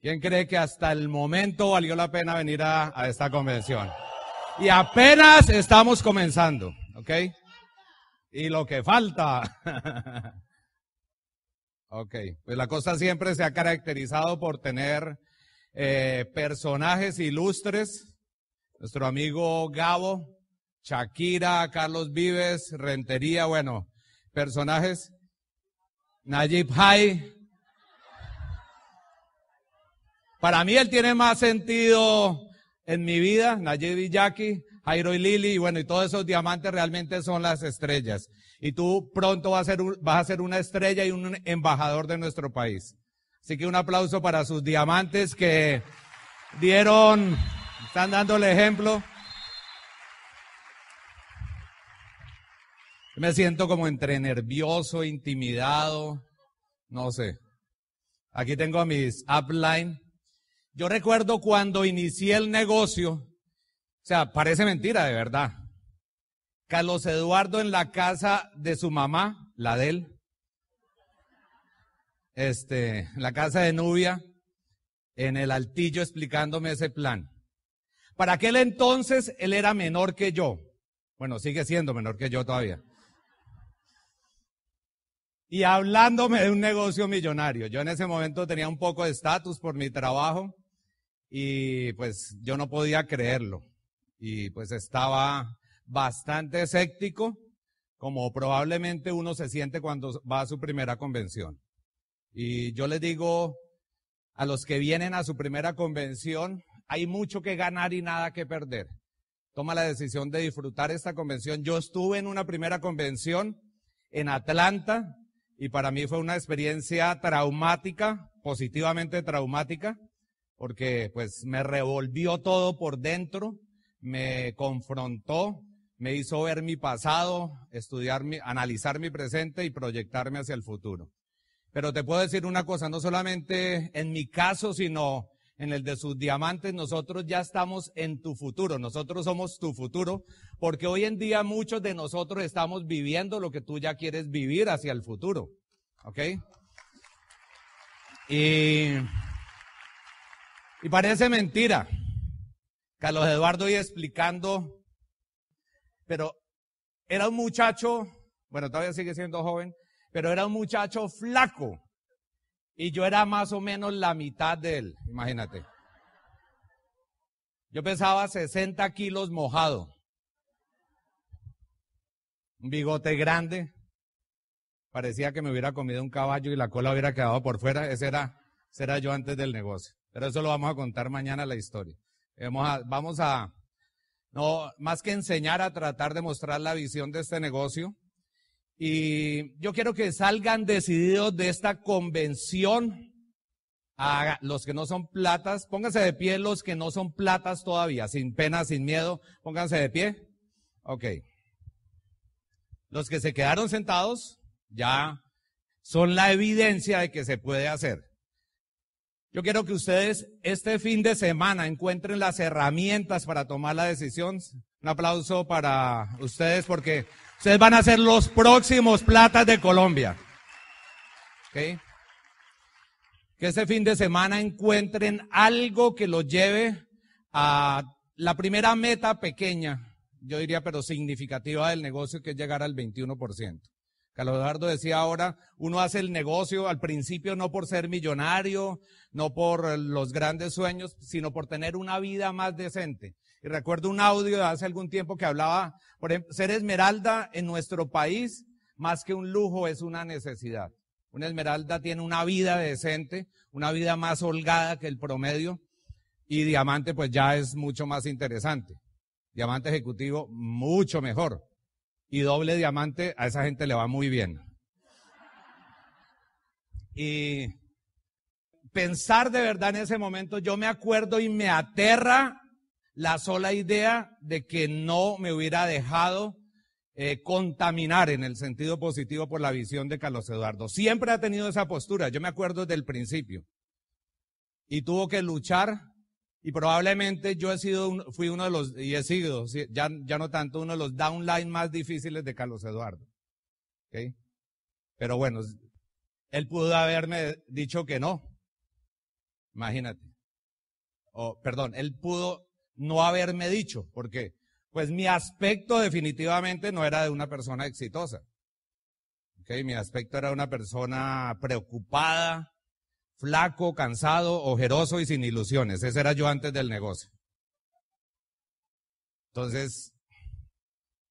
¿Quién cree que hasta el momento valió la pena venir a, a esta convención? Y apenas estamos comenzando, ¿ok? Y lo que falta. ok, pues la cosa siempre se ha caracterizado por tener eh, personajes ilustres. Nuestro amigo Gabo, Shakira, Carlos Vives, Rentería, bueno, personajes. Najib Hay. Para mí él tiene más sentido en mi vida, Najib y Jackie, Jairo y Lili, y bueno, y todos esos diamantes realmente son las estrellas. Y tú pronto vas a, ser vas a ser una estrella y un embajador de nuestro país. Así que un aplauso para sus diamantes que dieron, están dando el ejemplo. Me siento como entre nervioso, intimidado, no sé. Aquí tengo a mis upline. Yo recuerdo cuando inicié el negocio, o sea, parece mentira de verdad. Carlos Eduardo en la casa de su mamá, la de él, este, la casa de Nubia, en el altillo explicándome ese plan. Para aquel entonces él era menor que yo. Bueno, sigue siendo menor que yo todavía. Y hablándome de un negocio millonario. Yo en ese momento tenía un poco de estatus por mi trabajo y pues yo no podía creerlo. Y pues estaba bastante escéptico, como probablemente uno se siente cuando va a su primera convención. Y yo les digo a los que vienen a su primera convención, hay mucho que ganar y nada que perder. Toma la decisión de disfrutar esta convención. Yo estuve en una primera convención en Atlanta y para mí fue una experiencia traumática, positivamente traumática, porque pues me revolvió todo por dentro, me confrontó, me hizo ver mi pasado, estudiar mi, analizar mi presente y proyectarme hacia el futuro. Pero te puedo decir una cosa, no solamente en mi caso, sino en el de sus diamantes, nosotros ya estamos en tu futuro, nosotros somos tu futuro, porque hoy en día muchos de nosotros estamos viviendo lo que tú ya quieres vivir hacia el futuro. ¿Ok? Y, y parece mentira. Carlos Eduardo iba explicando, pero era un muchacho, bueno, todavía sigue siendo joven, pero era un muchacho flaco. Y yo era más o menos la mitad de él, imagínate. Yo pesaba 60 kilos mojado. Un bigote grande. Parecía que me hubiera comido un caballo y la cola hubiera quedado por fuera. Ese era, ese era yo antes del negocio. Pero eso lo vamos a contar mañana la historia. Vamos a, vamos a, no, más que enseñar a tratar de mostrar la visión de este negocio, y yo quiero que salgan decididos de esta convención a los que no son platas. Pónganse de pie los que no son platas todavía, sin pena, sin miedo. Pónganse de pie. Ok. Los que se quedaron sentados ya son la evidencia de que se puede hacer. Yo quiero que ustedes este fin de semana encuentren las herramientas para tomar la decisión. Un aplauso para ustedes porque Ustedes van a ser los próximos platas de Colombia. ¿Okay? Que este fin de semana encuentren algo que los lleve a la primera meta pequeña, yo diría, pero significativa del negocio, que es llegar al 21%. Carlos Eduardo decía ahora, uno hace el negocio al principio no por ser millonario, no por los grandes sueños, sino por tener una vida más decente. Y recuerdo un audio de hace algún tiempo que hablaba, por ejemplo, ser esmeralda en nuestro país, más que un lujo, es una necesidad. Una esmeralda tiene una vida decente, una vida más holgada que el promedio, y diamante pues ya es mucho más interesante. Diamante ejecutivo, mucho mejor. Y doble diamante, a esa gente le va muy bien. Y pensar de verdad en ese momento, yo me acuerdo y me aterra la sola idea de que no me hubiera dejado eh, contaminar en el sentido positivo por la visión de Carlos Eduardo. Siempre ha tenido esa postura, yo me acuerdo desde el principio. Y tuvo que luchar y probablemente yo he sido, fui uno de los, y he sido, ya, ya no tanto, uno de los downline más difíciles de Carlos Eduardo. ¿Okay? Pero bueno, él pudo haberme dicho que no. Imagínate. O, perdón, él pudo no haberme dicho. ¿Por qué? Pues mi aspecto definitivamente no era de una persona exitosa. Okay, mi aspecto era una persona preocupada, flaco, cansado, ojeroso y sin ilusiones. Ese era yo antes del negocio. Entonces,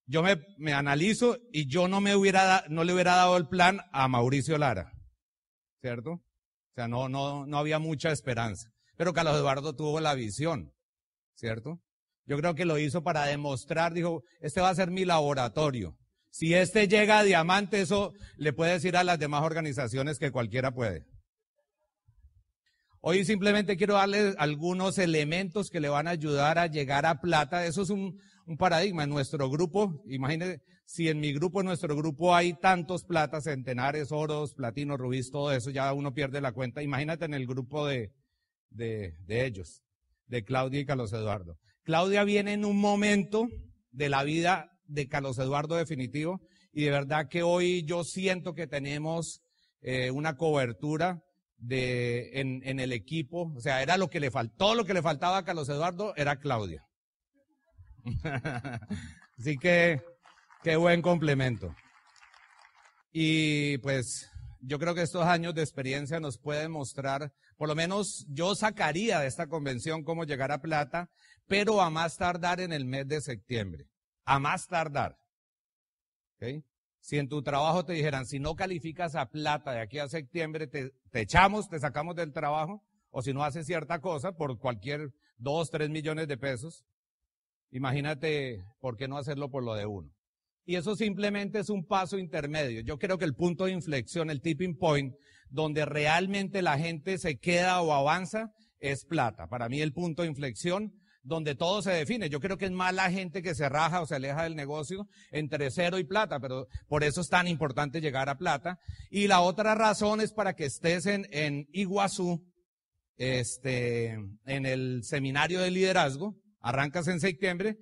yo me, analizo y yo no me hubiera, no le hubiera dado el plan a Mauricio Lara. ¿Cierto? O sea, no, no, no había mucha esperanza. Pero Carlos Eduardo tuvo la visión. ¿Cierto? Yo creo que lo hizo para demostrar, dijo, este va a ser mi laboratorio. Si este llega a diamante, eso le puede decir a las demás organizaciones que cualquiera puede. Hoy simplemente quiero darle algunos elementos que le van a ayudar a llegar a plata. Eso es un, paradigma. En nuestro grupo, imagínense, si en mi grupo, en nuestro grupo hay tantos platas, centenares, oros, platinos, rubíes, todo eso, ya uno pierde la cuenta. Imagínate en el grupo de, de, de ellos, de Claudia y Carlos Eduardo. Claudia viene en un momento de la vida de Carlos Eduardo definitivo y de verdad que hoy yo siento que tenemos eh, una cobertura de, en, en, el equipo, o sea, era lo que le faltó, lo que le faltaba a Carlos Eduardo era Claudia. Así que, qué buen complemento. Y pues yo creo que estos años de experiencia nos pueden mostrar, por lo menos yo sacaría de esta convención cómo llegar a plata, pero a más tardar en el mes de septiembre. A más tardar. Si en tu trabajo te dijeran, si no calificas a plata de aquí a septiembre, te, echamos, te sacamos del trabajo, o si no haces cierta cosa por cualquier dos, tres millones de pesos, Imagínate, ¿por qué no hacerlo por lo de uno? Y eso simplemente es un paso intermedio. Yo creo que el punto de inflexión, el tipping point, donde realmente la gente se queda o avanza, es plata. Para mí el punto de inflexión, donde todo se define. Yo creo que es más la gente que se raja o se aleja del negocio entre cero y plata, pero por eso es tan importante llegar a plata. Y la otra razón es para que estés en, Iguazú, este, en el seminario de liderazgo, Arrancas en septiembre,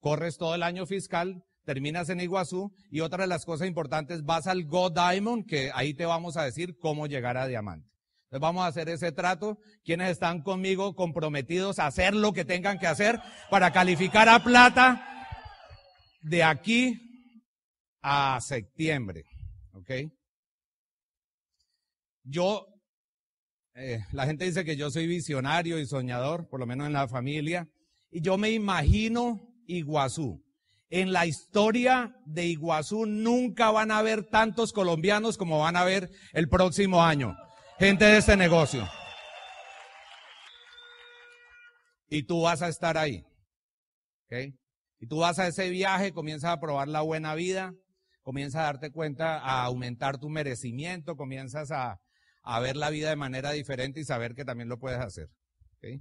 corres todo el año fiscal, terminas en Iguazú y otra de las cosas importantes, vas al Go Diamond, que ahí te vamos a decir cómo llegar a diamante. Entonces vamos a hacer ese trato. Quienes están conmigo comprometidos a hacer lo que tengan que hacer para calificar a plata de aquí a septiembre. ¿Ok? Yo, eh, la gente dice que yo soy visionario y soñador, por lo menos en la familia. Y yo me imagino Iguazú. En la historia de Iguazú nunca van a haber tantos colombianos como van a ver el próximo año. Gente de este negocio. Y tú vas a estar ahí. ¿Ok? Y tú vas a ese viaje, comienzas a probar la buena vida, comienzas a darte cuenta, a aumentar tu merecimiento, comienzas a, a ver la vida de manera diferente y saber que también lo puedes hacer. ¿Okay?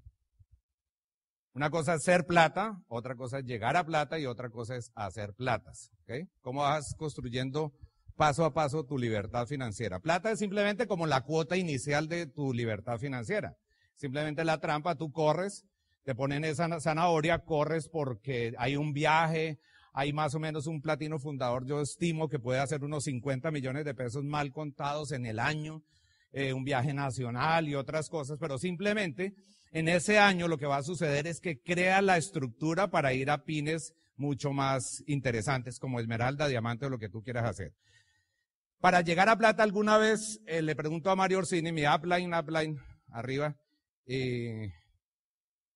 Una cosa es ser plata, otra cosa es llegar a plata y otra cosa es hacer platas. ¿okay? ¿Cómo vas construyendo paso a paso tu libertad financiera? Plata es simplemente como la cuota inicial de tu libertad financiera. Simplemente la trampa, tú corres, te ponen esa zanahoria, corres porque hay un viaje, hay más o menos un platino fundador, yo estimo que puede hacer unos 50 millones de pesos mal contados en el año, eh, un viaje nacional y otras cosas, pero simplemente en ese año lo que va a suceder es que crea la estructura para ir a pines mucho más interesantes como esmeralda, diamante o lo que tú quieras hacer. Para llegar a plata alguna vez eh, le pregunto a Mario Orsini, mi upline, upline, arriba,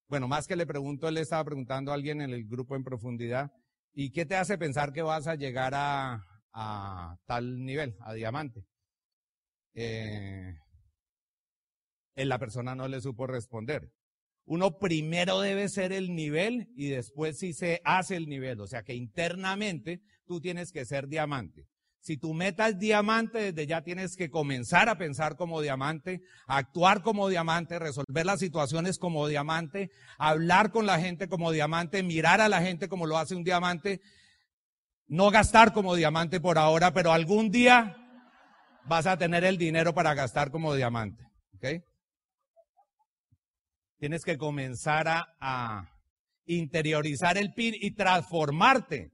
bueno, más que le pregunto, él le estaba preguntando a alguien en el grupo en profundidad, ¿y qué te hace pensar que vas a llegar a, a tal nivel, a diamante? Eh, la persona no le supo responder. Uno primero debe ser el nivel y después si se hace el nivel. O sea que internamente tú tienes que ser diamante. Si tu meta es diamante, desde ya tienes que comenzar a pensar como diamante, actuar como diamante, resolver las situaciones como diamante, hablar con la gente como diamante, mirar a la gente como lo hace un diamante, no gastar como diamante por ahora, pero algún día vas a tener el dinero para gastar como diamante. Tienes que comenzar a, interiorizar el PIN y transformarte.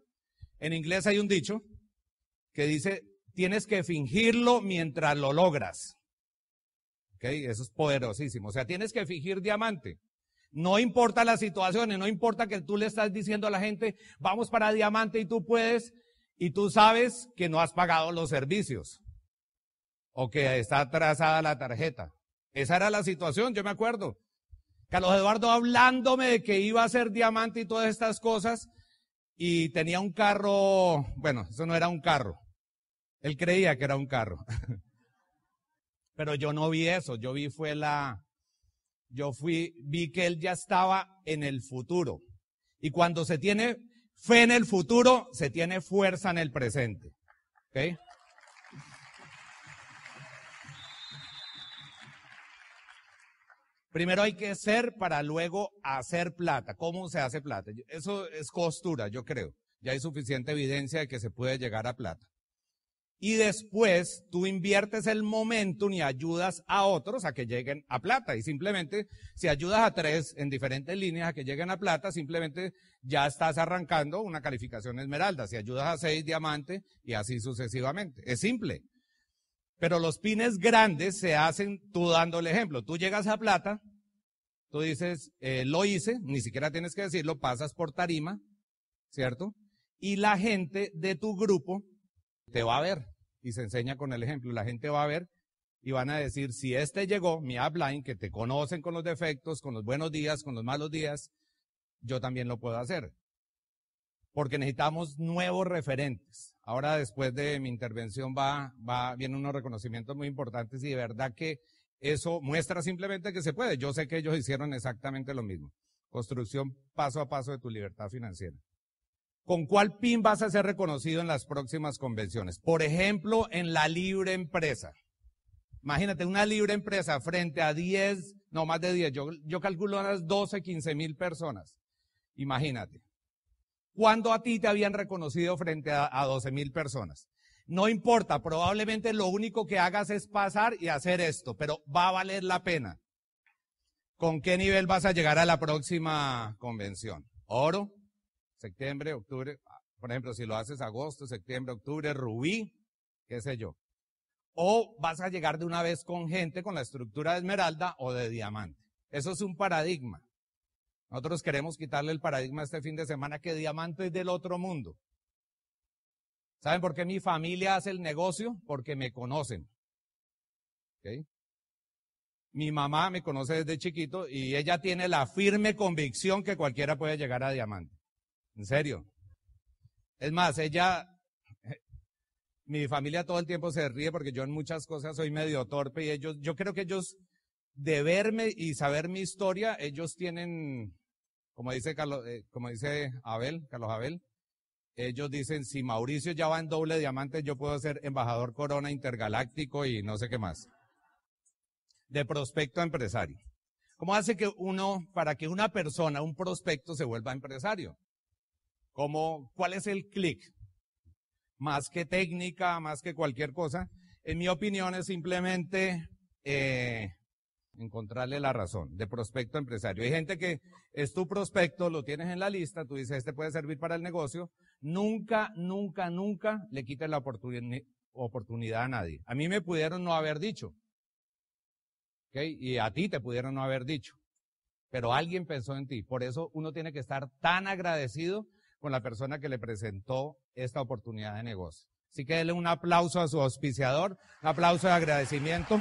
En inglés hay un dicho que dice, tienes que fingirlo mientras lo logras. ¿Ok? Eso es poderosísimo. O sea, tienes que fingir diamante. No importa la situación, no importa que tú le estás diciendo a la gente, vamos para diamante y tú puedes, y tú sabes que no has pagado los servicios. O que está atrasada la tarjeta. Esa era la situación, yo me acuerdo. Carlos Eduardo hablándome de que iba a ser diamante y todas estas cosas, y tenía un carro, bueno, eso no era un carro. Él creía que era un carro. Pero yo no vi eso, yo vi fue la, yo fui, vi que él ya estaba en el futuro. Y cuando se tiene fe en el futuro, se tiene fuerza en el presente. ¿Ok? Primero hay que ser para luego hacer plata. ¿Cómo se hace plata? Eso es costura, yo creo. Ya hay suficiente evidencia de que se puede llegar a plata. Y después tú inviertes el momentum y ayudas a otros a que lleguen a plata. Y simplemente, si ayudas a tres en diferentes líneas a que lleguen a plata, simplemente ya estás arrancando una calificación esmeralda. Si ayudas a seis, diamante y así sucesivamente. Es simple. Pero los pines grandes se hacen tú dando el ejemplo. Tú llegas a plata, tú dices, eh, lo hice, ni siquiera tienes que decirlo, pasas por tarima, ¿cierto? Y la gente de tu grupo te va a ver y se enseña con el ejemplo. La gente va a ver y van a decir, si este llegó, mi upline, que te conocen con los defectos, con los buenos días, con los malos días, yo también lo puedo hacer. Porque necesitamos nuevos referentes. Ahora, después de mi intervención, va, va, vienen unos reconocimientos muy importantes y de verdad que eso muestra simplemente que se puede. Yo sé que ellos hicieron exactamente lo mismo. Construcción paso a paso de tu libertad financiera. ¿Con cuál PIN vas a ser reconocido en las próximas convenciones? Por ejemplo, en la libre empresa. Imagínate una libre empresa frente a 10, no más de 10, yo, yo calculo unas 12, 15 mil personas. Imagínate. ¿Cuándo a ti te habían reconocido frente a, a 12 mil personas? No importa, probablemente lo único que hagas es pasar y hacer esto, pero va a valer la pena. ¿Con qué nivel vas a llegar a la próxima convención? Oro, septiembre, octubre, por ejemplo, si lo haces agosto, septiembre, octubre, rubí, qué sé yo. O vas a llegar de una vez con gente con la estructura de esmeralda o de diamante. Eso es un paradigma. Nosotros queremos quitarle el paradigma este fin de semana que diamante es del otro mundo. ¿Saben por qué mi familia hace el negocio? Porque me conocen. Mi mamá me conoce desde chiquito y ella tiene la firme convicción que cualquiera puede llegar a diamante. En serio. Es más, ella, mi familia todo el tiempo se ríe porque yo en muchas cosas soy medio torpe y ellos, yo creo que ellos, de verme y saber mi historia, ellos tienen como dice, Carlos, eh, como dice Abel, Carlos Abel, ellos dicen, si Mauricio ya va en doble diamante, yo puedo ser embajador corona intergaláctico y no sé qué más. De prospecto a empresario. ¿Cómo hace que uno, para que una persona, un prospecto, se vuelva empresario? ¿Cómo, ¿Cuál es el clic? Más que técnica, más que cualquier cosa. En mi opinión es simplemente eh, encontrarle la razón de prospecto empresario. Hay gente que es tu prospecto, lo tienes en la lista, tú dices, este puede servir para el negocio. Nunca, nunca, nunca le quites la oportunidad a nadie. A mí me pudieron no haber dicho. Y a ti te pudieron no haber dicho. Pero alguien pensó en ti. Por eso uno tiene que estar tan agradecido con la persona que le presentó esta oportunidad de negocio. Así que denle un aplauso a su auspiciador, un aplauso de agradecimiento.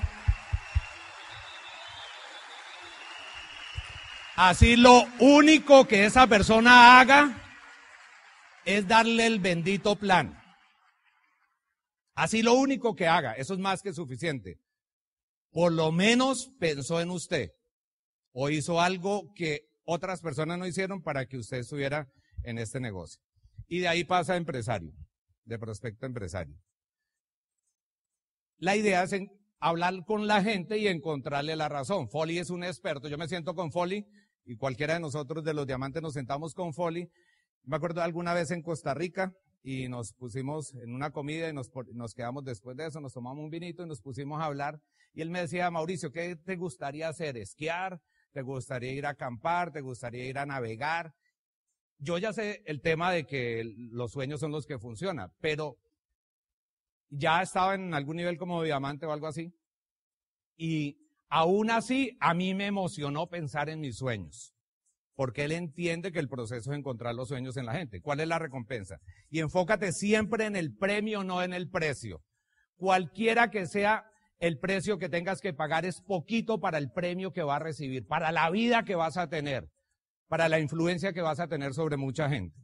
Así lo único que esa persona haga es darle el bendito plan. Así lo único que haga, eso es más que suficiente. Por lo menos pensó en usted o hizo algo que otras personas no hicieron para que usted estuviera en este negocio. Y de ahí pasa a empresario, de prospecto empresario. La idea es hablar con la gente y encontrarle la razón. Foley es un experto. Yo me siento con Foley y cualquiera de nosotros de los diamantes nos sentamos con Foley. Me acuerdo alguna vez en Costa Rica y nos pusimos en una comida y nos, nos quedamos después de eso, nos tomamos un vinito y nos pusimos a hablar. Y él me decía, Mauricio, ¿qué te gustaría hacer? ¿Esquiar? ¿Te gustaría ir a acampar? ¿Te gustaría ir a navegar? Yo ya sé el tema de que los sueños son los que funcionan, pero ya estaba en algún nivel como diamante o algo así. Y Aún así, a mí me emocionó pensar en mis sueños, porque él entiende que el proceso es encontrar los sueños en la gente. ¿Cuál es la recompensa? Y enfócate siempre en el premio, no en el precio. Cualquiera que sea el precio que tengas que pagar es poquito para el premio que va a recibir, para la vida que vas a tener, para la influencia que vas a tener sobre mucha gente.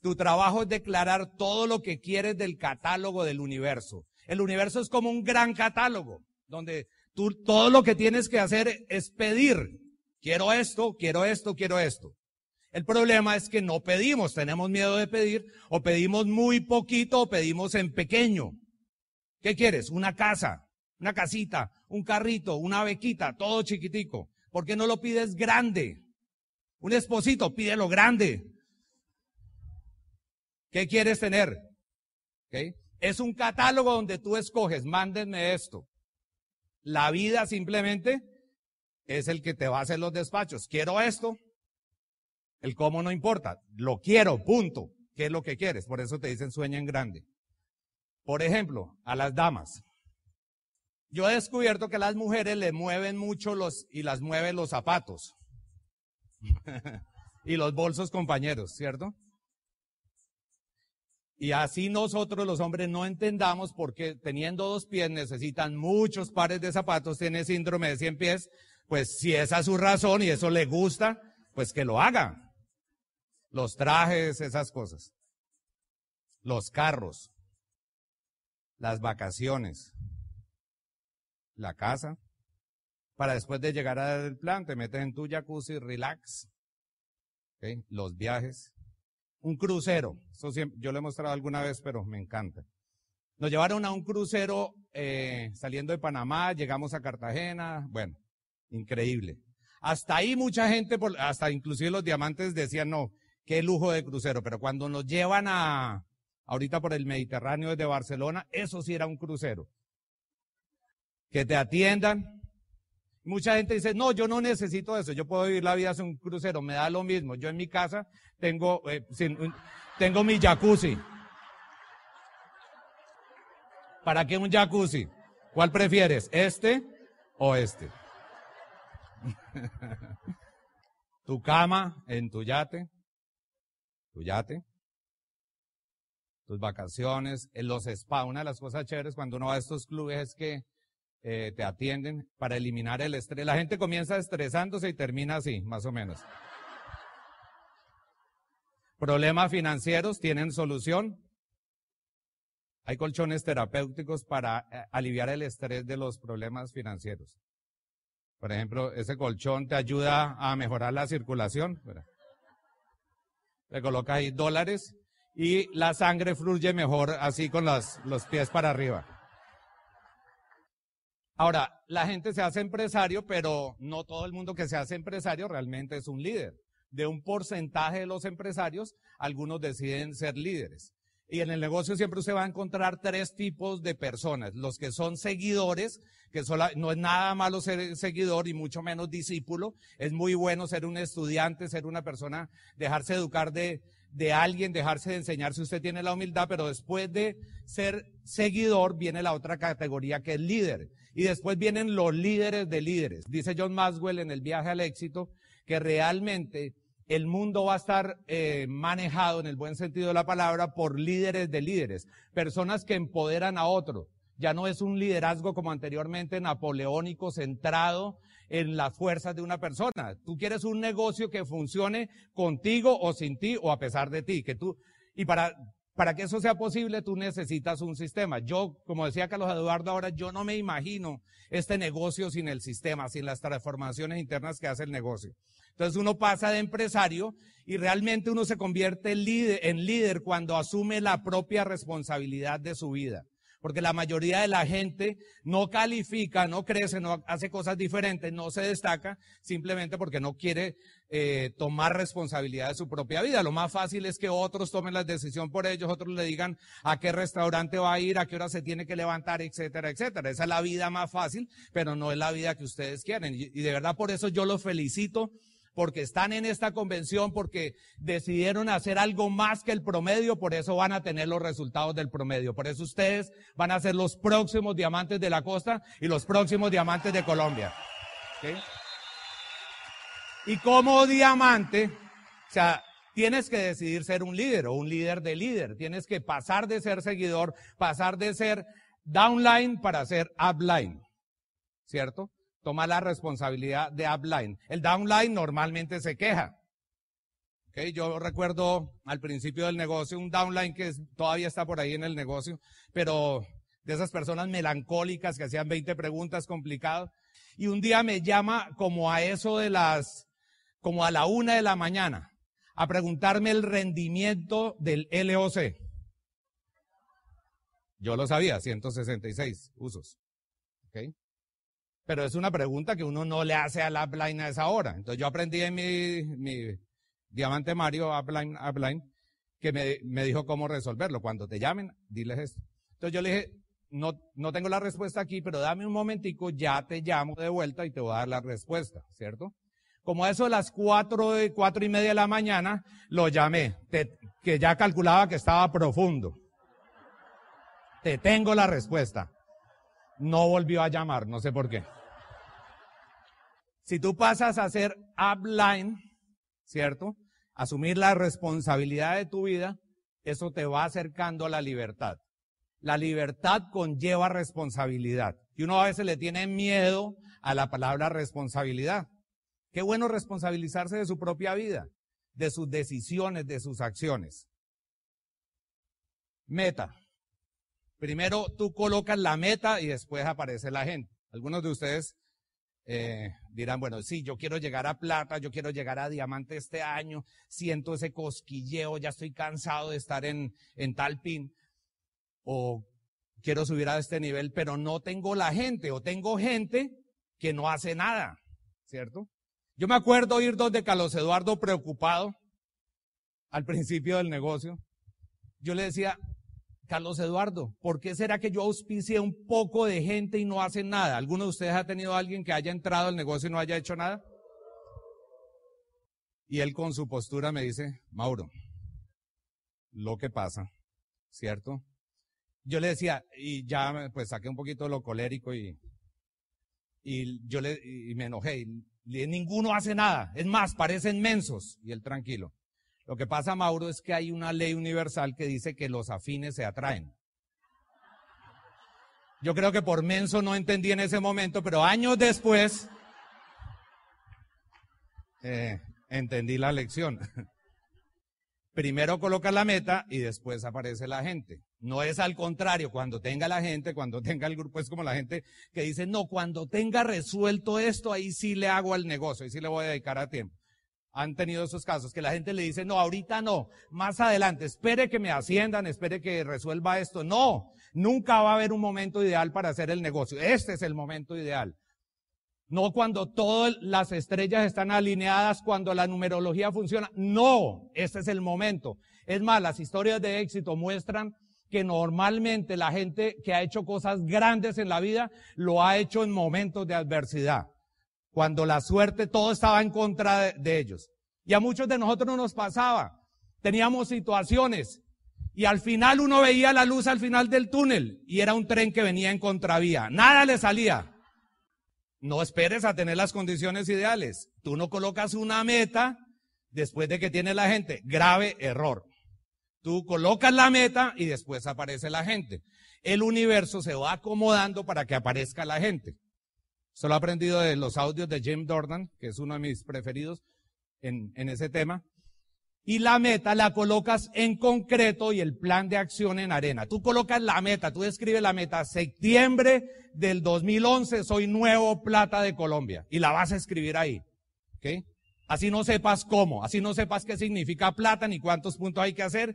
Tu trabajo es declarar todo lo que quieres del catálogo del universo. El universo es como un gran catálogo, donde tú todo lo que tienes que hacer es pedir. Quiero esto, quiero esto, quiero esto. El problema es que no pedimos, tenemos miedo de pedir, o pedimos muy poquito, o pedimos en pequeño. ¿Qué quieres? Una casa, una casita, un carrito, una bequita, todo chiquitico. ¿Por qué no lo pides grande? Un esposito, pídelo grande. ¿Qué quieres tener? Es un catálogo donde tú escoges, mándenme esto. La vida simplemente es el que te va a hacer los despachos. Quiero esto. El cómo no importa. Lo quiero, punto. ¿Qué es lo que quieres? Por eso te dicen sueña en grande. Por ejemplo, a las damas. Yo he descubierto que las mujeres le mueven mucho los, y las mueven los zapatos. y los bolsos compañeros, ¿cierto? Y así nosotros los hombres no entendamos por qué teniendo dos pies necesitan muchos pares de zapatos, tiene síndrome de 100 pies, pues si esa es su razón y eso le gusta, pues que lo haga. Los trajes, esas cosas. Los carros. Las vacaciones. La casa. Para después de llegar al plan, te metes en tu jacuzzi, relax. Los viajes un crucero. Eso yo lo he mostrado alguna vez, pero me encanta. Nos llevaron a un crucero eh, saliendo de Panamá, llegamos a Cartagena, bueno, increíble. Hasta ahí mucha gente, hasta inclusive los diamantes decían, no, qué lujo de crucero, pero cuando nos llevan a, ahorita por el Mediterráneo desde Barcelona, eso sí era un crucero. Que te atiendan, Mucha gente dice, no, yo no necesito eso, yo puedo vivir la vida sin un crucero, me da lo mismo. Yo en mi casa tengo, eh, tengo mi jacuzzi. ¿Para qué un jacuzzi? ¿Cuál prefieres, este o este? tu cama en tu yate, tu yate, tus vacaciones, en los spa. Una de las cosas chéveres cuando uno va a estos clubes es que eh, te atienden para eliminar el estrés. La gente comienza estresándose y termina así, más o menos. Problemas financieros tienen solución. Hay colchones terapéuticos para eh, aliviar el estrés de los problemas financieros. Por ejemplo, ese colchón te ayuda a mejorar la circulación. Le colocas ahí dólares y la sangre fluye mejor así con los pies para arriba. Ahora, la gente se hace empresario, pero no todo el mundo que se hace empresario realmente es un líder. De un porcentaje de los empresarios, algunos deciden ser líderes. Y en el negocio siempre usted va a encontrar tres tipos de personas. Los que son seguidores, que no es nada malo ser seguidor y mucho menos discípulo. Es muy bueno ser un estudiante, ser una persona, dejarse educar de, de alguien, dejarse de enseñar si usted tiene la humildad, pero después de ser seguidor viene la otra categoría que es líder. Y después vienen los líderes de líderes. Dice John Maxwell en el viaje al éxito que realmente el mundo va a estar eh, manejado en el buen sentido de la palabra por líderes de líderes, personas que empoderan a otro. Ya no es un liderazgo como anteriormente napoleónico centrado en las fuerzas de una persona. Tú quieres un negocio que funcione contigo o sin ti o a pesar de ti, que tú y para para que eso sea posible, tú necesitas un sistema. Yo, como decía Carlos Eduardo ahora, yo no me imagino este negocio sin el sistema, sin las transformaciones internas que hace el negocio. Entonces uno pasa de empresario y realmente uno se convierte en líder, en líder cuando asume la propia responsabilidad de su vida porque la mayoría de la gente no califica, no crece, no hace cosas diferentes, no se destaca, simplemente porque no quiere eh, tomar responsabilidad de su propia vida. Lo más fácil es que otros tomen la decisión por ellos, otros le digan a qué restaurante va a ir, a qué hora se tiene que levantar, etcétera, etcétera. Esa es la vida más fácil, pero no es la vida que ustedes quieren. Y, de verdad por eso yo los felicito porque están en esta convención, porque decidieron hacer algo más que el promedio, por eso van a tener los resultados del promedio. Por eso ustedes van a ser los próximos diamantes de la costa y los próximos diamantes de Colombia. Y como diamante, o sea, tienes que decidir ser un líder o un líder de líder. Tienes que pasar de ser seguidor, pasar de ser downline para ser upline. ¿Cierto? Toma la responsabilidad de upline. El downline normalmente se queja. Okay, yo recuerdo al principio del negocio un downline que todavía está por ahí en el negocio, pero de esas personas melancólicas que hacían 20 preguntas complicadas. Y un día me llama como a eso de las como a la una de la mañana a preguntarme el rendimiento del LOC. Yo lo sabía, 166 usos. ¿Okay? Pero es una pregunta que uno no le hace a la upline a esa hora. Entonces yo aprendí en mi, mi diamante Mario upline, upline que me, dijo cómo resolverlo. Cuando te llamen, diles esto. Entonces yo le dije, no, no tengo la respuesta aquí, pero dame un momentico, ya te llamo de vuelta y te voy a dar la respuesta, ¿cierto? Como eso de las cuatro, cuatro y media de la mañana, lo llamé, que ya calculaba que estaba profundo. Te tengo la respuesta. No volvió a llamar, no sé por qué. Si tú pasas a ser upline, ¿cierto? Asumir la responsabilidad de tu vida, eso te va acercando a la libertad. La libertad conlleva responsabilidad. Y uno a veces le tiene miedo a la palabra responsabilidad. Qué bueno responsabilizarse de su propia vida, de sus decisiones, de sus acciones. Meta. Primero tú colocas la meta y después aparece la gente. Algunos de ustedes eh, dirán, bueno, sí, yo quiero llegar a plata, yo quiero llegar a diamante este año, siento ese cosquilleo, ya estoy cansado de estar en, en tal pin, o quiero subir a este nivel, pero no tengo la gente, o tengo gente que no hace nada, ¿cierto? Yo me acuerdo ir donde Carlos Eduardo preocupado al principio del negocio. Yo le decía, Carlos Eduardo, ¿por qué será que yo auspicié un poco de gente y no hacen nada? ¿Alguno de ustedes ha tenido a alguien que haya entrado al negocio y no haya hecho nada? Y él con su postura me dice, Mauro, lo que pasa, ¿cierto? Yo le decía, y ya pues saqué un poquito lo colérico y, y yo le, y me enojé. Y Ninguno hace nada. Es más, parecen mensos. Y él tranquilo. Lo que pasa, Mauro, es que hay una ley universal que dice que los afines se atraen. Yo creo que por menso no entendí en ese momento, pero años después eh, entendí la lección. Primero coloca la meta y después aparece la gente. No es al contrario, cuando tenga la gente, cuando tenga el grupo, es como la gente que dice, no, cuando tenga resuelto esto, ahí sí le hago al negocio, ahí sí le voy a dedicar a tiempo. Han tenido esos casos que la gente le dice, no, ahorita no, más adelante, espere que me asciendan, espere que resuelva esto. No, nunca va a haber un momento ideal para hacer el negocio. Este es el momento ideal. No cuando todas las estrellas están alineadas, cuando la numerología funciona. No, este es el momento. Es más, las historias de éxito muestran que normalmente la gente que ha hecho cosas grandes en la vida lo ha hecho en momentos de adversidad. Cuando la suerte, todo estaba en contra de, ellos. Y a muchos de nosotros no nos pasaba. Teníamos situaciones y al final uno veía la luz al final del túnel y era un tren que venía en contravía. Nada le salía. No esperes a tener las condiciones ideales. Tú no colocas una meta después de que tiene la gente. Grave error. Tú colocas la meta y después aparece la gente. El universo se va acomodando para que aparezca la gente. Esto lo he aprendido de los audios de Jim Dornan, que es uno de mis preferidos en, en ese tema y la meta la colocas en concreto y el plan de acción en arena. Tú colocas la meta, tú describes la meta, septiembre del 2011 soy nuevo plata de Colombia y la vas a escribir ahí. ¿Ok? Así no sepas cómo, así no sepas qué significa plata ni cuántos puntos hay que hacer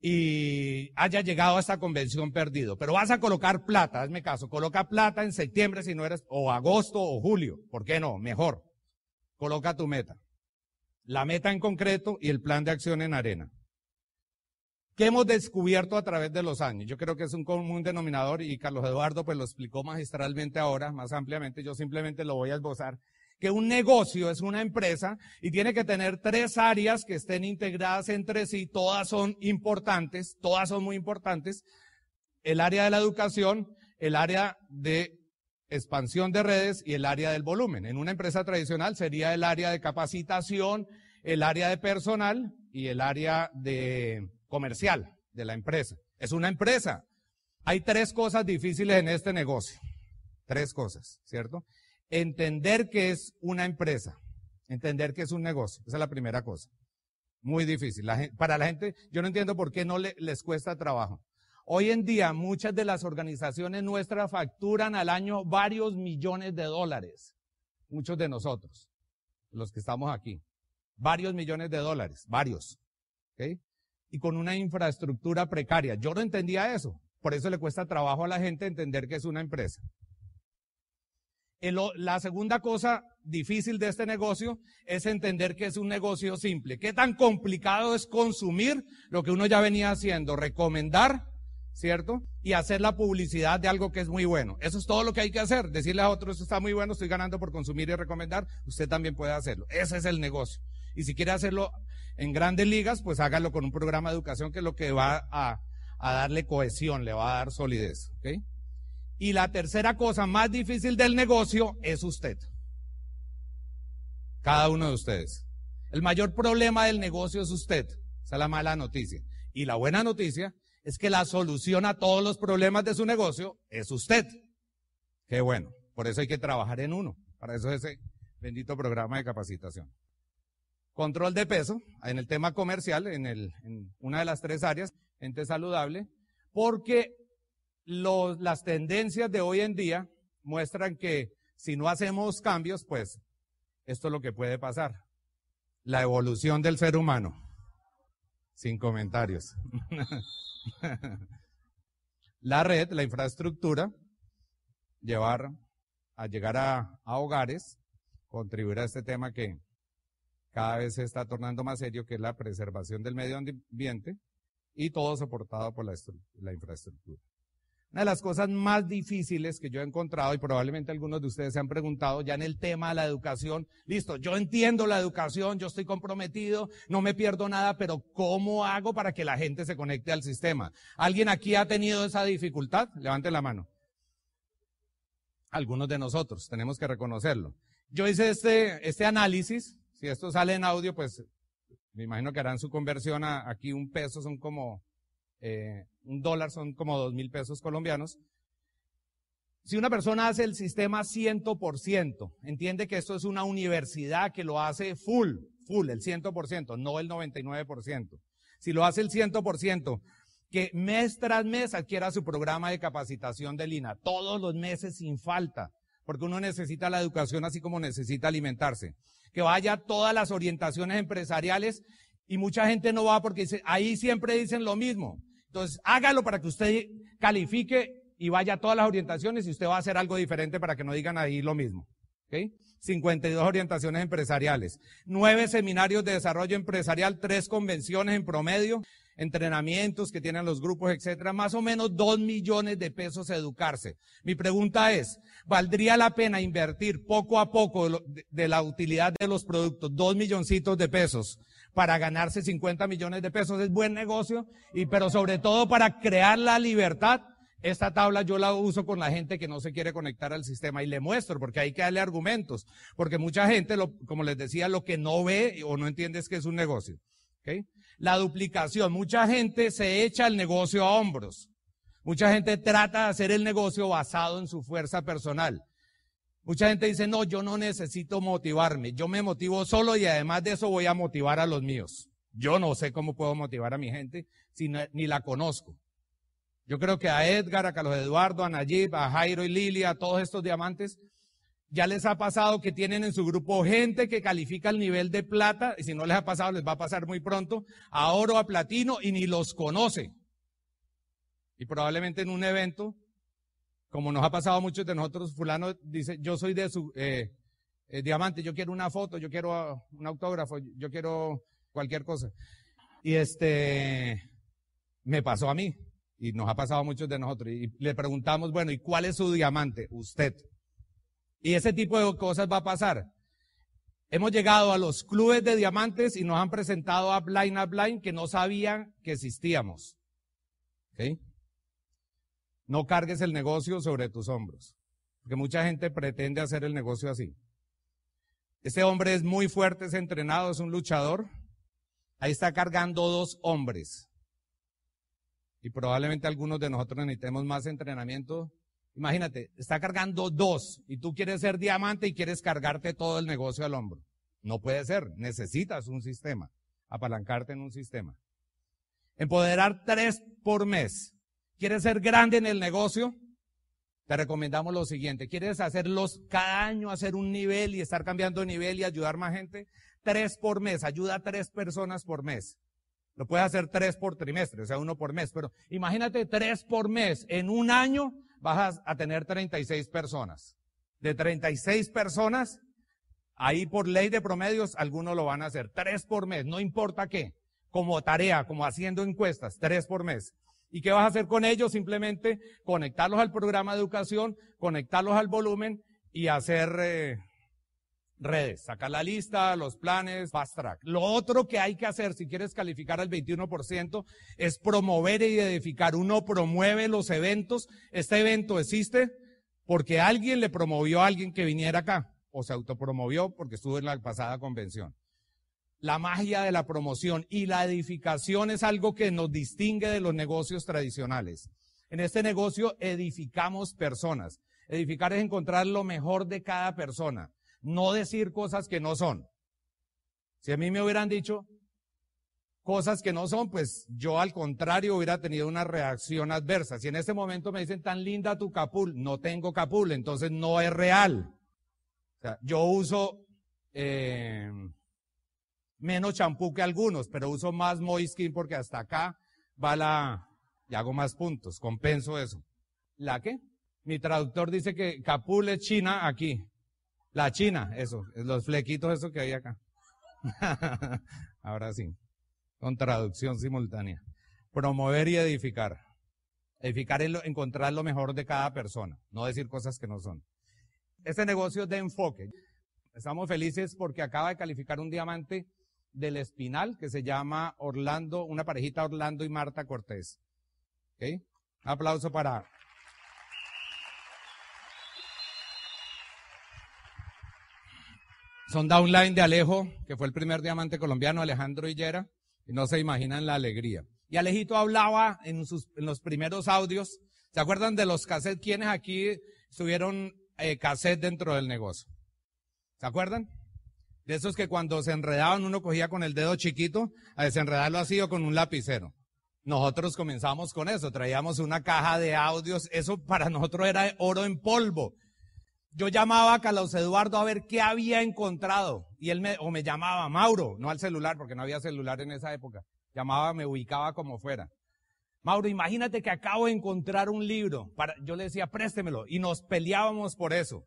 y haya llegado a esta convención perdido. Pero vas a colocar plata, hazme caso, coloca plata en septiembre si no eres, o agosto o julio, ¿por qué no? Mejor. Coloca tu meta la meta en concreto y el plan de acción en arena. ¿Qué hemos descubierto a través de los años? Yo creo que es un común denominador y Carlos Eduardo pues lo explicó magistralmente ahora, más ampliamente, yo simplemente lo voy a esbozar, que un negocio es una empresa y tiene que tener tres áreas que estén integradas entre sí, todas son importantes, todas son muy importantes, el área de la educación, el área de expansión de redes y el área del volumen. En una empresa tradicional sería el área de capacitación, el área de personal y el área de comercial de la empresa. Es una empresa. Hay tres cosas difíciles en este negocio. Tres cosas, ¿cierto? Entender que es una empresa, entender que es un negocio. Esa es la primera cosa. Muy difícil. para la gente, yo no entiendo por qué no les cuesta trabajo. Hoy en día muchas de las organizaciones nuestras facturan al año varios millones de dólares. Muchos de nosotros, los que estamos aquí. Varios millones de dólares, varios. Y con una infraestructura precaria. Yo no entendía eso. Por eso le cuesta trabajo a la gente entender que es una empresa. La segunda cosa difícil de este negocio es entender que es un negocio simple. ¿Qué tan complicado es consumir lo que uno ya venía haciendo? Recomendar ¿cierto? Y hacer la publicidad de algo que es muy bueno. Eso es todo lo que hay que hacer. Decirle a otros, esto está muy bueno, estoy ganando por consumir y recomendar, usted también puede hacerlo. Ese es el negocio. Y si quiere hacerlo en grandes ligas, pues hágalo con un programa de educación que es lo que va a, darle cohesión, le va a dar solidez. Y la tercera cosa más difícil del negocio es usted. Cada uno de ustedes. El mayor problema del negocio es usted. Esa es la mala noticia. Y la buena noticia es que la solución a todos los problemas de su negocio es usted. Qué bueno. Por eso hay que trabajar en uno. Para eso es ese bendito programa de capacitación. Control de peso, en el tema comercial, en, el, en una de las tres áreas, gente saludable, porque las tendencias de hoy en día muestran que si no hacemos cambios, pues esto es lo que puede pasar. La evolución del ser humano. Sin comentarios. la red, la infraestructura, llevar a llegar a, hogares, contribuir a este tema que cada vez se está tornando más serio, que es la preservación del medio ambiente, y todo soportado por la infraestructura. Una de las cosas más difíciles que yo he encontrado, y probablemente algunos de ustedes se han preguntado ya en el tema de la educación, listo, yo entiendo la educación, yo estoy comprometido, no me pierdo nada, pero ¿cómo hago para que la gente se conecte al sistema? ¿Alguien aquí ha tenido esa dificultad? Levante la mano. Algunos de nosotros, tenemos que reconocerlo. Yo hice este, este análisis, si esto sale en audio, pues me imagino que harán su conversión a aquí un peso, son como eh, un dólar son como dos mil pesos colombianos. Si una persona hace el sistema 100%, entiende que esto es una universidad que lo hace full, full, el 100%, no el 99%. Si lo hace el 100%, que mes tras mes adquiera su programa de capacitación de Lina, todos los meses sin falta, porque uno necesita la educación así como necesita alimentarse. Que vaya a todas las orientaciones empresariales y mucha gente no va porque ahí siempre dicen lo mismo. Entonces, hágalo para que usted califique y vaya a todas las orientaciones y usted va a hacer algo diferente para que no digan ahí lo mismo. ¿Okay? 52 orientaciones empresariales, 9 seminarios de desarrollo empresarial, 3 convenciones en promedio, entrenamientos que tienen los grupos, etcétera, más o menos 2 millones de pesos educarse. Mi pregunta es, ¿valdría la pena invertir poco a poco de, la utilidad de los productos 2 milloncitos de pesos para ganarse 50 millones de pesos. Es buen negocio, y, pero sobre todo para crear la libertad. Esta tabla yo la uso con la gente que no se quiere conectar al sistema y le muestro, porque hay que darle argumentos. Porque mucha gente, lo, como les decía, lo que no ve o no entiende es que es un negocio. La duplicación. Mucha gente se echa el negocio a hombros. Mucha gente trata de hacer el negocio basado en su fuerza personal. Mucha gente dice, no, yo no necesito motivarme, yo me motivo solo y además de eso voy a motivar a los míos. Yo no sé cómo puedo motivar a mi gente si ni la conozco. Yo creo que a Edgar, a Carlos Eduardo, a Nayib, a Jairo y Lilia, a todos estos diamantes, ya les ha pasado que tienen en su grupo gente que califica el nivel de plata, y si no les ha pasado, les va a pasar muy pronto, a oro, a platino, y ni los conoce. Y probablemente en un evento como nos ha pasado a muchos de nosotros, fulano dice, yo soy de su eh, eh, diamante, yo quiero una foto, yo quiero ah, un autógrafo, yo quiero cualquier cosa. Y este, me pasó a mí, y nos ha pasado a muchos de nosotros, y le preguntamos, bueno, ¿y cuál es su diamante? Usted. Y ese tipo de cosas va a pasar. Hemos llegado a los clubes de diamantes y nos han presentado a Blind Blind que no sabían que existíamos. ¿Okay? No cargues el negocio sobre tus hombros. Porque mucha gente pretende hacer el negocio así. Este hombre es muy fuerte, es entrenado, es un luchador. Ahí está cargando dos hombres. Y probablemente algunos de nosotros necesitemos más entrenamiento. Imagínate, está cargando dos y tú quieres ser diamante y quieres cargarte todo el negocio al hombro. No puede ser. Necesitas un sistema. Apalancarte en un sistema. Empoderar tres por mes. ¿Quieres ser grande en el negocio? Te recomendamos lo siguiente. ¿Quieres hacerlos cada año, hacer un nivel y estar cambiando de nivel y ayudar más gente? Tres por mes. Ayuda a tres personas por mes. Lo puedes hacer tres por trimestre, o sea, uno por mes. Pero imagínate tres por mes. En un año vas a tener 36 personas. De 36 personas, ahí por ley de promedios, algunos lo van a hacer. Tres por mes, no importa qué como tarea, como haciendo encuestas, tres por mes. ¿Y qué vas a hacer con ellos? Simplemente conectarlos al programa de educación, conectarlos al volumen y hacer eh, redes, sacar la lista, los planes, fast track. Lo otro que hay que hacer si quieres calificar al 21% es promover y edificar. Uno promueve los eventos. Este evento existe porque alguien le promovió a alguien que viniera acá o se autopromovió porque estuvo en la pasada convención la magia de la promoción y la edificación es algo que nos distingue de los negocios tradicionales. En este negocio edificamos personas. Edificar es encontrar lo mejor de cada persona, no decir cosas que no son. Si a mí me hubieran dicho cosas que no son, pues yo al contrario hubiera tenido una reacción adversa. Si en este momento me dicen tan linda tu capul, no tengo capul, entonces no es real. Yo uso eh, menos champú que algunos, pero uso más Moiskin porque hasta acá va la, y hago más puntos, compenso eso. ¿La qué? Mi traductor dice que Capul es China aquí. La China, eso, los flequitos eso que hay acá. Ahora sí, con traducción simultánea. Promover y edificar. Edificar es encontrar lo mejor de cada persona, no decir cosas que no son. Este negocio es de enfoque. Estamos felices porque acaba de calificar un diamante del Espinal que se llama Orlando, una parejita Orlando y Marta Cortés. ¿Ok? Aplauso para. Son downline de Alejo, que fue el primer diamante colombiano, Alejandro Hillera, y no se imaginan la alegría. Y Alejito hablaba en, sus, en los primeros audios, ¿se acuerdan de los cassettes? ¿Quiénes aquí estuvieron eh, cassette dentro del negocio? ¿Se acuerdan? De esos que cuando se enredaban uno cogía con el dedo chiquito a desenredarlo así o con un lapicero. Nosotros comenzamos con eso, traíamos una caja de audios, eso para nosotros era oro en polvo. Yo llamaba a Carlos Eduardo a ver qué había encontrado y él me, o me llamaba Mauro, no al celular porque no había celular en esa época. Llamaba, me ubicaba como fuera. Mauro, imagínate que acabo de encontrar un libro. Para, yo le decía, préstemelo. Y nos peleábamos por eso.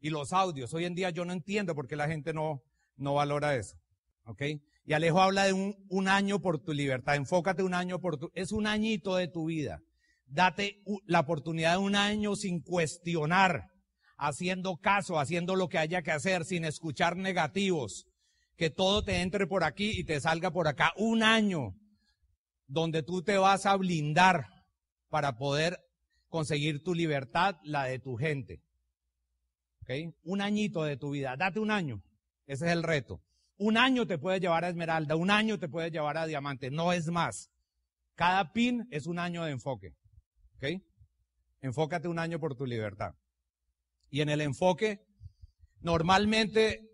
Y los audios. Hoy en día yo no entiendo por qué la gente no, no valora eso. ¿Ok? Y Alejo habla de un, año por tu libertad. Enfócate un año por tu, es un añito de tu vida. Date la oportunidad de un año sin cuestionar, haciendo caso, haciendo lo que haya que hacer, sin escuchar negativos. Que todo te entre por aquí y te salga por acá. Un año donde tú te vas a blindar para poder conseguir tu libertad, la de tu gente. ¿Ok? Un añito de tu vida. Date un año. Ese es el reto. Un año te puede llevar a esmeralda, un año te puede llevar a diamante, no es más. Cada pin es un año de enfoque. ¿Ok? Enfócate un año por tu libertad. Y en el enfoque, normalmente,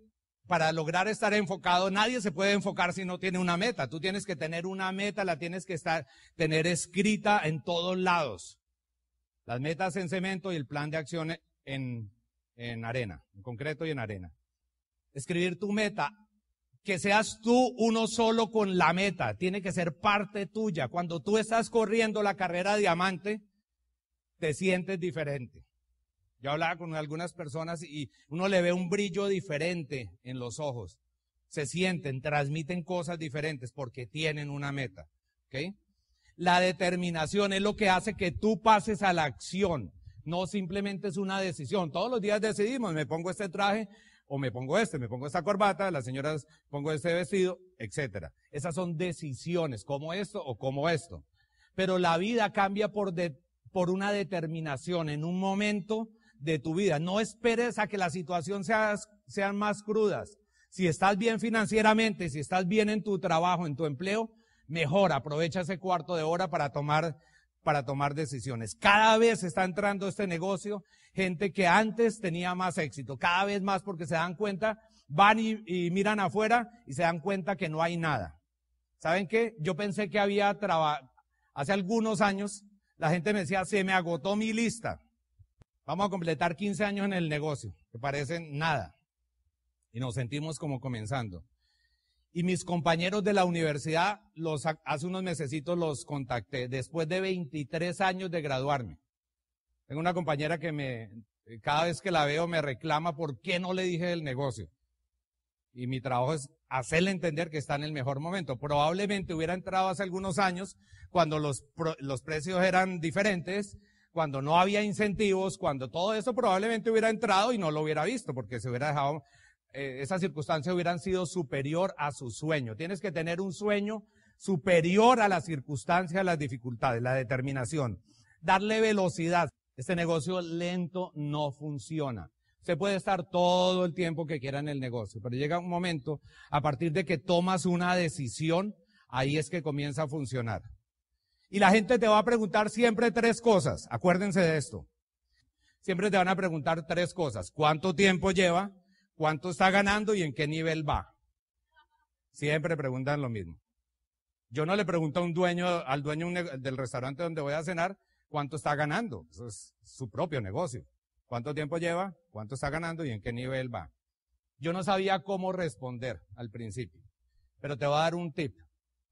para lograr estar enfocado, nadie se puede enfocar si no tiene una meta. Tú tienes que tener una meta, la tienes que estar, tener escrita en todos lados. Las metas en cemento y el plan de acción en, en arena, en concreto y en arena escribir tu meta, que seas tú uno solo con la meta, tiene que ser parte tuya. Cuando tú estás corriendo la carrera diamante, te sientes diferente. Yo hablaba con algunas personas y uno le ve un brillo diferente en los ojos. Se sienten, transmiten cosas diferentes porque tienen una meta. La determinación es lo que hace que tú pases a la acción. No simplemente es una decisión. Todos los días decidimos, me pongo este traje, o me pongo este, me pongo esta corbata, las señoras pongo este vestido, etcétera. Esas son decisiones, como esto o como esto. Pero la vida cambia por, una determinación. En un momento de tu vida. No esperes a que la situación sea, sean más crudas. Si estás bien financieramente, si estás bien en tu trabajo, en tu empleo, mejor aprovecha ese cuarto de hora para tomar para tomar decisiones. Cada vez está entrando este negocio gente que antes tenía más éxito, cada vez más porque se dan cuenta, van y, miran afuera y se dan cuenta que no hay nada. ¿Saben qué? Yo pensé que había trabajo, hace algunos años la gente me decía, se me agotó mi lista. Vamos a completar 15 años en el negocio, que parecen nada. Y nos sentimos como comenzando. Y mis compañeros de la universidad, los, hace unos mesecitos los contacté, después de 23 años de graduarme. Tengo una compañera que me, cada vez que la veo me reclama por qué no le dije del negocio. Y mi trabajo es hacerle entender que está en el mejor momento. Probablemente hubiera entrado hace algunos años cuando los, los precios eran diferentes, cuando no había incentivos, cuando todo eso probablemente hubiera entrado y no lo hubiera visto porque se hubiera dejado eh, esas circunstancias hubieran sido superior a su sueño. Tienes que tener un sueño superior a las circunstancias, a las dificultades, la determinación. Darle velocidad. Este negocio lento no funciona. Se puede estar todo el tiempo que quiera en el negocio, pero llega un momento, a partir de que tomas una decisión, ahí es que comienza a funcionar. Y la gente te va a preguntar siempre tres cosas. Acuérdense de esto. Siempre te van a preguntar tres cosas. ¿Cuánto tiempo lleva? Cuánto está ganando y en qué nivel va. Siempre preguntan lo mismo. Yo no le pregunto a un dueño, al dueño del restaurante donde voy a cenar, cuánto está ganando. Eso es su propio negocio. ¿Cuánto tiempo lleva? ¿Cuánto está ganando y en qué nivel va? Yo no sabía cómo responder al principio, pero te voy a dar un tip.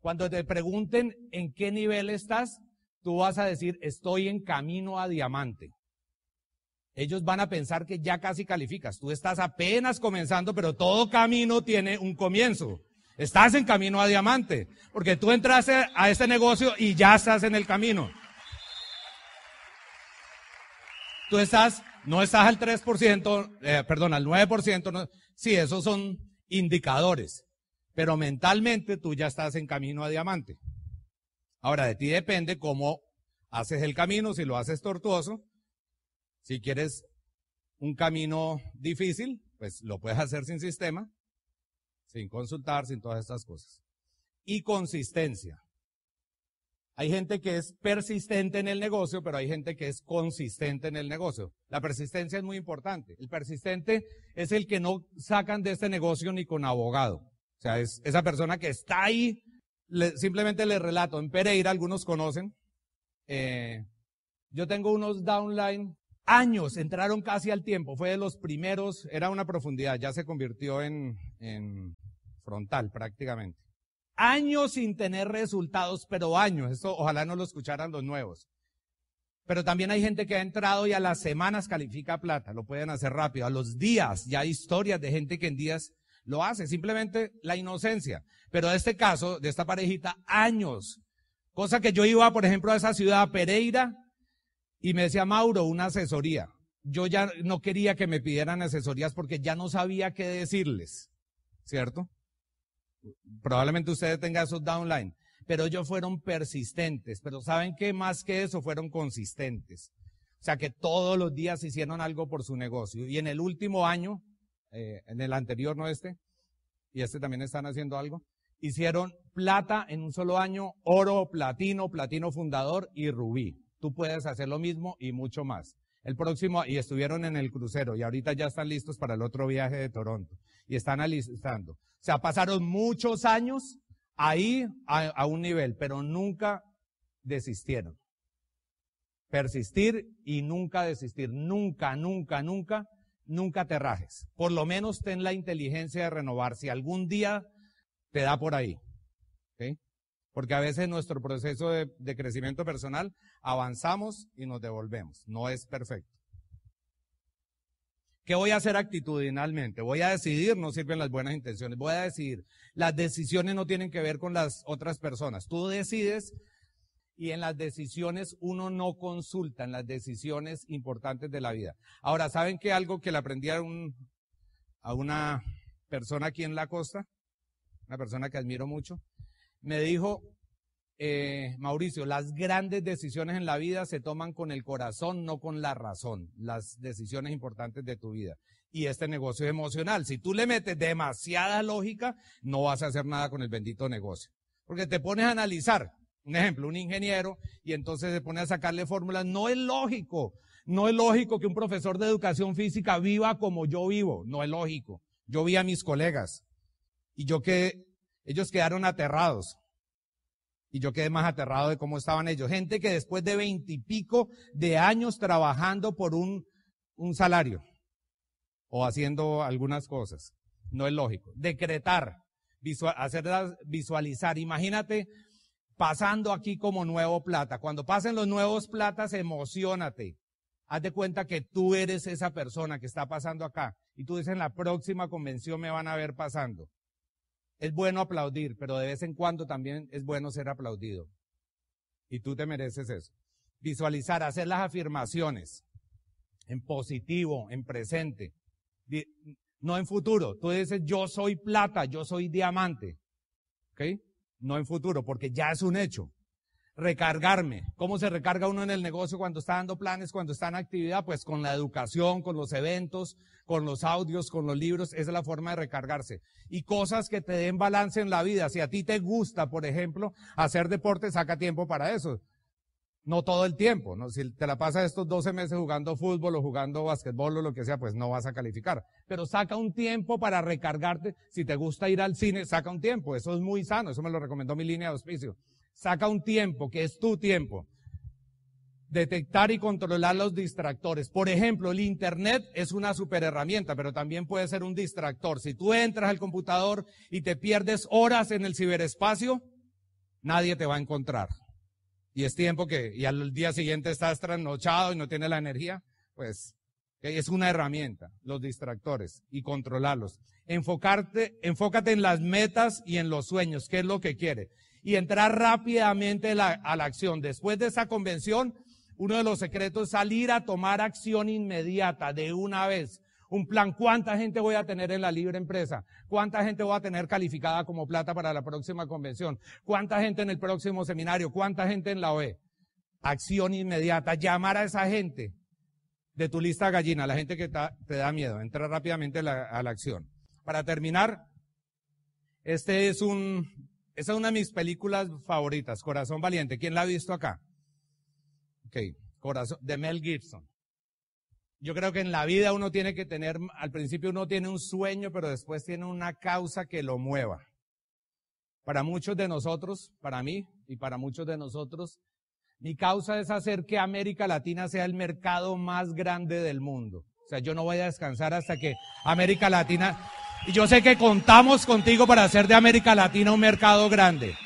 Cuando te pregunten en qué nivel estás, tú vas a decir, estoy en camino a diamante ellos van a pensar que ya casi calificas. Tú estás apenas comenzando, pero todo camino tiene un comienzo. Estás en camino a diamante, porque tú entraste a este negocio y ya estás en el camino. Tú estás, no estás al 3%, eh, perdón, al 9%, no, sí, esos son indicadores, pero mentalmente tú ya estás en camino a diamante. Ahora, de ti depende cómo haces el camino, si lo haces tortuoso, si quieres un camino difícil, pues lo puedes hacer sin sistema, sin consultar, sin todas estas cosas. Y consistencia. Hay gente que es persistente en el negocio, pero hay gente que es consistente en el negocio. La persistencia es muy importante. El persistente es el que no sacan de este negocio ni con abogado. O sea, es esa persona que está ahí. simplemente le relato. En Pereira, algunos conocen. Eh, yo tengo unos downline años, entraron casi al tiempo, fue de los primeros, era una profundidad, ya se convirtió en, en frontal prácticamente. Años sin tener resultados, pero años, esto ojalá no lo escucharan los nuevos. Pero también hay gente que ha entrado y a las semanas califica plata, lo pueden hacer rápido, a los días, ya hay historias de gente que en días lo hace, simplemente la inocencia. Pero de este caso, de esta parejita, años. Cosa que yo iba, por ejemplo, a esa ciudad, Pereira, y me decía, Mauro, una asesoría. Yo ya no quería que me pidieran asesorías porque ya no sabía qué decirles, ¿cierto? Probablemente ustedes tengan esos downline, pero ellos fueron persistentes, pero ¿saben qué? Más que eso, fueron consistentes. O sea que todos los días hicieron algo por su negocio. Y en el último año, eh, en el anterior, no este, y este también están haciendo algo, hicieron plata en un solo año, oro, platino, platino fundador y rubí tú puedes hacer lo mismo y mucho más. El próximo, y estuvieron en el crucero y ahorita ya están listos para el otro viaje de Toronto y están alistando. O sea, pasaron muchos años ahí a, un nivel, pero nunca desistieron. Persistir y nunca desistir. Nunca, nunca, nunca, nunca te rajes. Por lo menos ten la inteligencia de renovar. Si algún día te da por ahí. ¿okay? Porque a veces nuestro proceso de, crecimiento personal avanzamos y nos devolvemos. No es perfecto. ¿Qué voy a hacer actitudinalmente? Voy a decidir, no sirven las buenas intenciones, voy a decidir. Las decisiones no tienen que ver con las otras personas. Tú decides y en las decisiones uno no consulta, en las decisiones importantes de la vida. Ahora, ¿saben qué? Algo que le aprendí a, a una persona aquí en la costa, una persona que admiro mucho, me dijo, eh, Mauricio, las grandes decisiones en la vida se toman con el corazón, no con la razón, las decisiones importantes de tu vida. Y este negocio es emocional. Si tú le metes demasiada lógica, no vas a hacer nada con el bendito negocio. Porque te pones a analizar, un ejemplo, un ingeniero, y entonces se pone a sacarle fórmulas. No es lógico. No es lógico que un profesor de educación física viva como yo vivo. No es lógico. Yo vi a mis colegas y yo que ellos quedaron aterrados. Y yo quedé más aterrado de cómo estaban ellos. Gente que después de veintipico de años trabajando por un, un salario o haciendo algunas cosas. No es lógico. Decretar, hacerlas visualizar. Imagínate pasando aquí como nuevo plata. Cuando pasen los nuevos platas, emocionate. Haz de cuenta que tú eres esa persona que está pasando acá. Y tú dices, en la próxima convención me van a ver pasando. Es bueno aplaudir, pero de vez en cuando también es bueno ser aplaudido. Y tú te mereces eso. Visualizar, hacer las afirmaciones en positivo, en presente, no en futuro. Tú dices, yo soy plata, yo soy diamante. ¿Ok? No en futuro, porque ya es un hecho. Recargarme. ¿Cómo se recarga uno en el negocio cuando está dando planes, cuando está en actividad? Pues con la educación, con los eventos, con los audios, con los libros. Esa es la forma de recargarse. Y cosas que te den balance en la vida. Si a ti te gusta, por ejemplo, hacer deporte, saca tiempo para eso. No todo el tiempo, ¿no? Si te la pasas estos 12 meses jugando fútbol o jugando basquetbol o lo que sea, pues no vas a calificar. Pero saca un tiempo para recargarte. Si te gusta ir al cine, saca un tiempo. Eso es muy sano. Eso me lo recomendó mi línea de auspicio. Saca un tiempo, que es tu tiempo. Detectar y controlar los distractores. Por ejemplo, el Internet es una super herramienta, pero también puede ser un distractor. Si tú entras al computador y te pierdes horas en el ciberespacio, nadie te va a encontrar. Y es tiempo que, y al día siguiente estás trasnochado y no tienes la energía, pues es una herramienta, los distractores, y controlarlos. Enfocarte, enfócate en las metas y en los sueños, qué es lo que quiere y entrar rápidamente a la acción. Después de esa convención, uno de los secretos es salir a tomar acción inmediata, de una vez. Un plan, ¿cuánta gente voy a tener en la libre empresa? ¿Cuánta gente voy a tener calificada como plata para la próxima convención? ¿Cuánta gente en el próximo seminario? ¿Cuánta gente en la OE? Acción inmediata, llamar a esa gente de tu lista gallina, la gente que te da miedo, entrar rápidamente a la, a la acción. Para terminar, este es un esa es una de mis películas favoritas, Corazón Valiente. ¿Quién la ha visto acá? Ok, Corazón, de Mel Gibson. Yo creo que en la vida uno tiene que tener, al principio uno tiene un sueño, pero después tiene una causa que lo mueva. Para muchos de nosotros, para mí y para muchos de nosotros, mi causa es hacer que América Latina sea el mercado más grande del mundo. O sea, yo no voy a descansar hasta que América Latina y yo sé que contamos contigo para hacer de América Latina un mercado grande.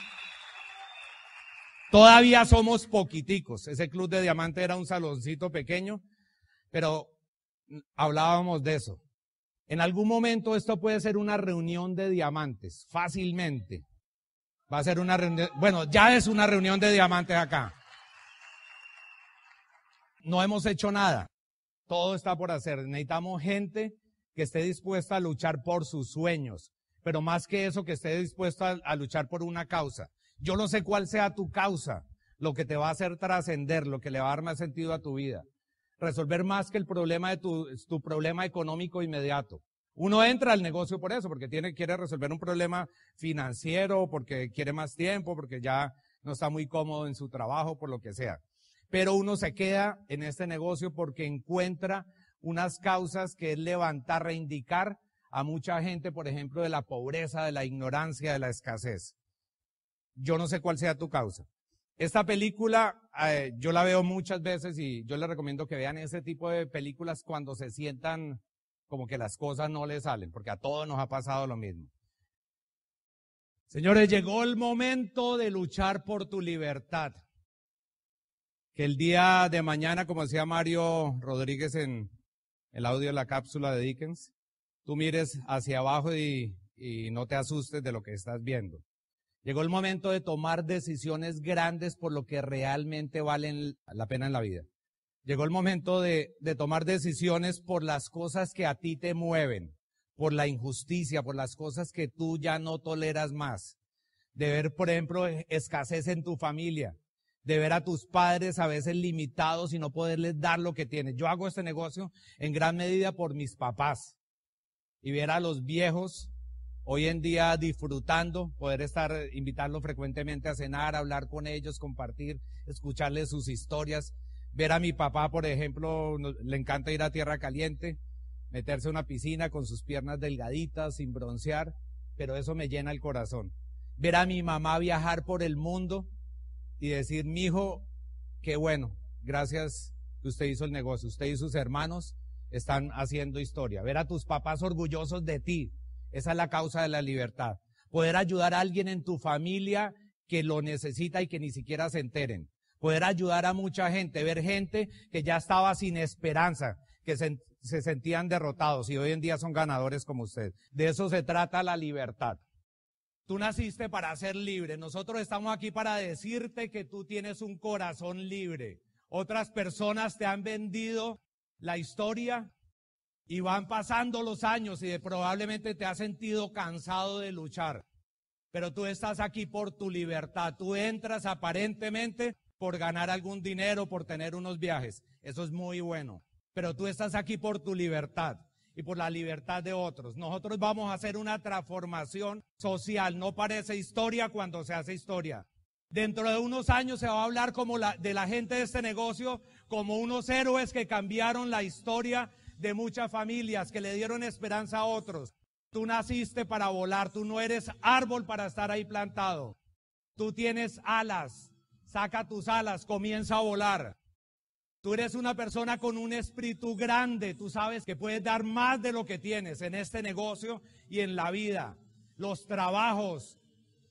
Todavía somos poquiticos. Ese club de diamante era un saloncito pequeño, pero hablábamos de eso. En algún momento esto puede ser una reunión de diamantes, fácilmente. Va a ser una reunión, bueno, ya es una reunión de diamantes acá. No hemos hecho nada. Todo está por hacer. Necesitamos gente que esté dispuesta a luchar por sus sueños, pero más que eso, que esté dispuesta a, luchar por una causa. Yo no sé cuál sea tu causa, lo que te va a hacer trascender, lo que le va a dar más sentido a tu vida. Resolver más que el problema de tu, tu problema económico inmediato. Uno entra al negocio por eso, porque tiene, quiere resolver un problema financiero, porque quiere más tiempo, porque ya no está muy cómodo en su trabajo, por lo que sea. Pero uno se queda en este negocio porque encuentra unas causas que es levantar, reivindicar a mucha gente, por ejemplo, de la pobreza, de la ignorancia, de la escasez. Yo no sé cuál sea tu causa. Esta película eh, yo la veo muchas veces y yo les recomiendo que vean ese tipo de películas cuando se sientan como que las cosas no les salen, porque a todos nos ha pasado lo mismo. Señores, llegó el momento de luchar por tu libertad. Que el día de mañana, como decía Mario Rodríguez en, el audio de la cápsula de Dickens, tú mires hacia abajo y, no te asustes de lo que estás viendo. Llegó el momento de tomar decisiones grandes por lo que realmente valen la pena en la vida. Llegó el momento de, tomar decisiones por las cosas que a ti te mueven, por la injusticia, por las cosas que tú ya no toleras más. de ver, por ejemplo, escasez en tu familia, de ver a tus padres a veces limitados y no poderles dar lo que tienen. Yo hago este negocio en gran medida por mis papás y ver a los viejos hoy en día disfrutando, poder estar, invitarlos frecuentemente a cenar, hablar con ellos, compartir, escucharles sus historias. Ver a mi papá, por ejemplo, le encanta ir a tierra caliente, meterse en una piscina con sus piernas delgaditas, sin broncear, pero eso me llena el corazón. Ver a mi mamá viajar por el mundo y decir, mi hijo, qué bueno, gracias que usted hizo el negocio, usted y sus hermanos están haciendo historia. Ver a tus papás orgullosos de ti, esa es la causa de la libertad. Poder ayudar a alguien en tu familia que lo necesita y que ni siquiera se enteren. Poder ayudar a mucha gente, ver gente que ya estaba sin esperanza, que se, se sentían derrotados y hoy en día son ganadores como usted. De eso se trata la libertad. Tú naciste para ser libre. Nosotros estamos aquí para decirte que tú tienes un corazón libre. Otras personas te han vendido la historia y van pasando los años y probablemente te has sentido cansado de luchar. Pero tú estás aquí por tu libertad. Tú entras aparentemente por ganar algún dinero, por tener unos viajes. Eso es muy bueno. Pero tú estás aquí por tu libertad y por la libertad de otros. Nosotros vamos a hacer una transformación social. No parece historia cuando se hace historia. Dentro de unos años se va a hablar como de la gente de este negocio como unos héroes que cambiaron la historia de muchas familias que le dieron esperanza a otros. Tú naciste para volar, tú no eres árbol para estar ahí plantado. Tú tienes alas, saca tus alas, comienza a volar. Tú eres una persona con un espíritu grande, tú sabes que puedes dar más de lo que tienes en este negocio y en la vida. Los trabajos,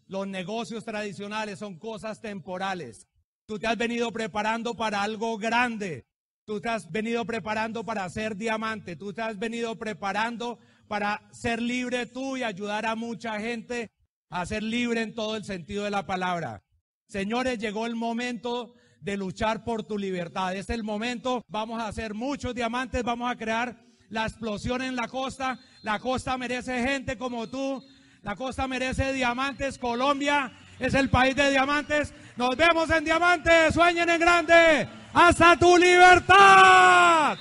los negocios tradicionales son cosas temporales. Tú te has venido preparando para algo grande. Tú te has venido preparando para ser diamante. Tú te has venido preparando para ser libre tú y ayudar a mucha gente a ser libre en todo el sentido de la palabra. Señores, llegó el momento de luchar por tu libertad. Es el momento. Vamos a hacer muchos diamantes. Vamos a crear la explosión en la costa. La costa merece gente como tú. La costa merece diamantes. Colombia es el país de diamantes. Nos vemos en diamantes. Sueñen en grande hasta tu libertad.